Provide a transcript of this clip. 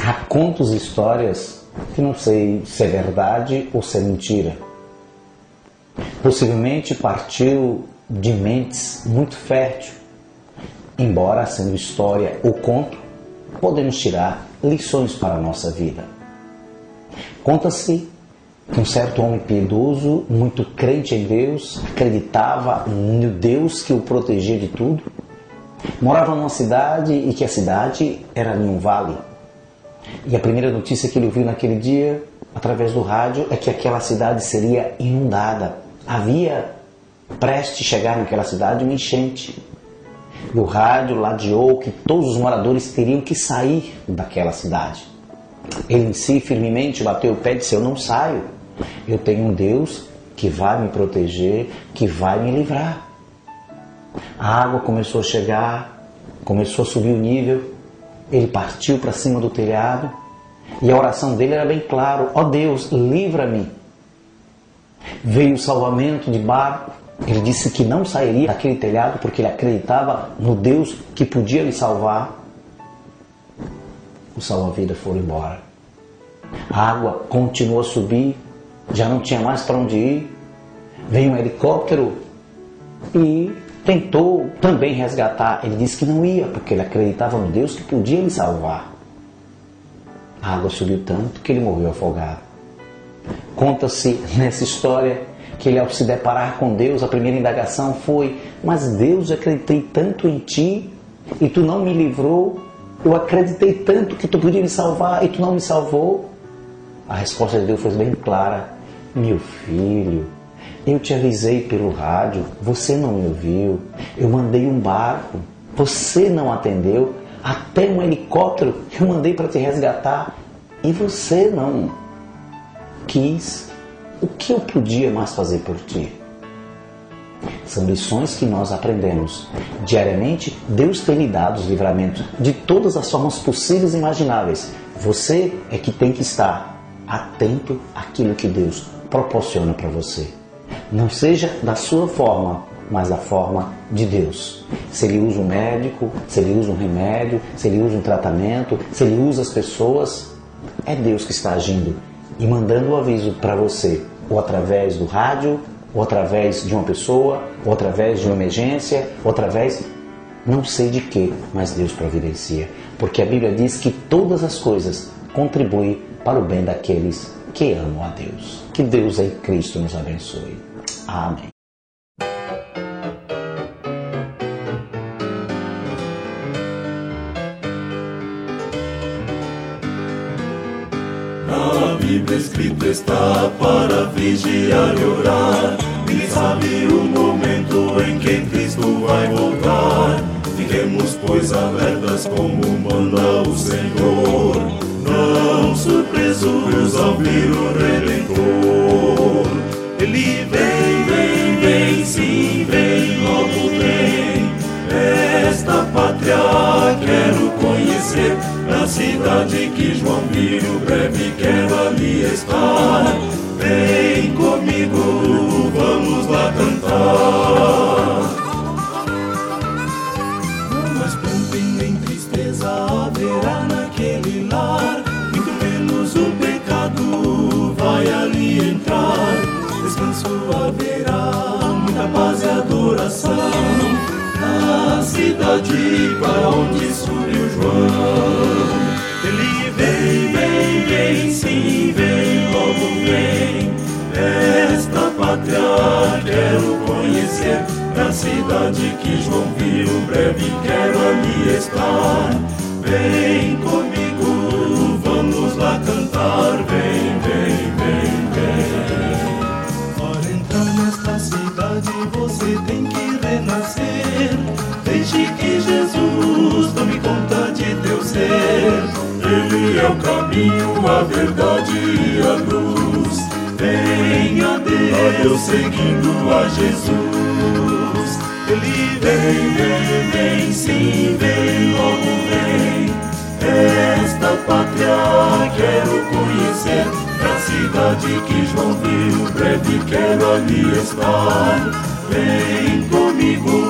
há contos e histórias que não sei se é verdade ou se é mentira. Possivelmente partiu de mentes muito fértil. Embora sendo história ou conto, podemos tirar lições para a nossa vida. Conta-se que um certo homem piedoso, muito crente em Deus, acreditava no Deus que o protegia de tudo, morava numa cidade e que a cidade era em um vale e a primeira notícia que ele ouviu naquele dia, através do rádio, é que aquela cidade seria inundada. Havia preste chegar naquela cidade uma enchente. E o rádio ladeou que todos os moradores teriam que sair daquela cidade. Ele em si firmemente bateu o pé e disse: Eu não saio. Eu tenho um Deus que vai me proteger, que vai me livrar. A água começou a chegar, começou a subir o nível, ele partiu para cima do telhado e a oração dele era bem claro: ó oh Deus, livra-me. Veio o salvamento de barco. Ele disse que não sairia daquele telhado porque ele acreditava no Deus que podia lhe salvar. O salva-vida foi embora. A água continuou a subir, já não tinha mais para onde ir. Veio um helicóptero e tentou também resgatar. Ele disse que não ia, porque ele acreditava no Deus que podia lhe salvar. A água subiu tanto que ele morreu afogado. Conta-se nessa história que ele, ao se deparar com Deus, a primeira indagação foi: Mas Deus, eu acreditei tanto em ti e tu não me livrou. Eu acreditei tanto que tu podia me salvar e tu não me salvou. A resposta de Deus foi bem clara: Meu filho, eu te avisei pelo rádio, você não me ouviu. Eu mandei um barco, você não atendeu. Até um helicóptero eu mandei para te resgatar e você não quis. O que eu podia mais fazer por ti? São lições que nós aprendemos. Diariamente, Deus tem lhe dado os livramentos de todas as formas possíveis e imagináveis. Você é que tem que estar atento àquilo que Deus proporciona para você. Não seja da sua forma, mas da forma de Deus. Se ele usa um médico, se ele usa um remédio, se ele usa um tratamento, se ele usa as pessoas, é Deus que está agindo e mandando o aviso para você, ou através do rádio, ou através de uma pessoa, ou através de uma emergência, ou através não sei de que, mas Deus providencia. Porque a Bíblia diz que todas as coisas contribuem para o bem daqueles que amam a Deus. Que Deus em Cristo nos abençoe. Amém. Na Bíblia escrito está para vigiar e orar. E sabe o momento em que Cristo vai voltar. Fiquemos, pois, alertas como manda o Senhor. Não surpresos ao vir o Redentor. Ele vem, vem, vem, sim, vem, logo vem. Esta pátria quero conhecer. Na cidade que João viu, breve quero ali estar. Vem comigo, vamos lá cantar. Mas pranto nem tristeza haverá adoração na cidade para onde subiu João. Ele vem, vem, vem, sim, vem, logo vem. Esta pátria quero conhecer, na cidade que João viu, breve quero ali estar. Vem comigo, o caminho, a verdade e a luz. Venha a Deus seguindo a Jesus. Ele vem, vem, vem, sim, vem, logo vem. Esta pátria quero conhecer, na cidade que João viu, breve quero ali estar. Vem comigo.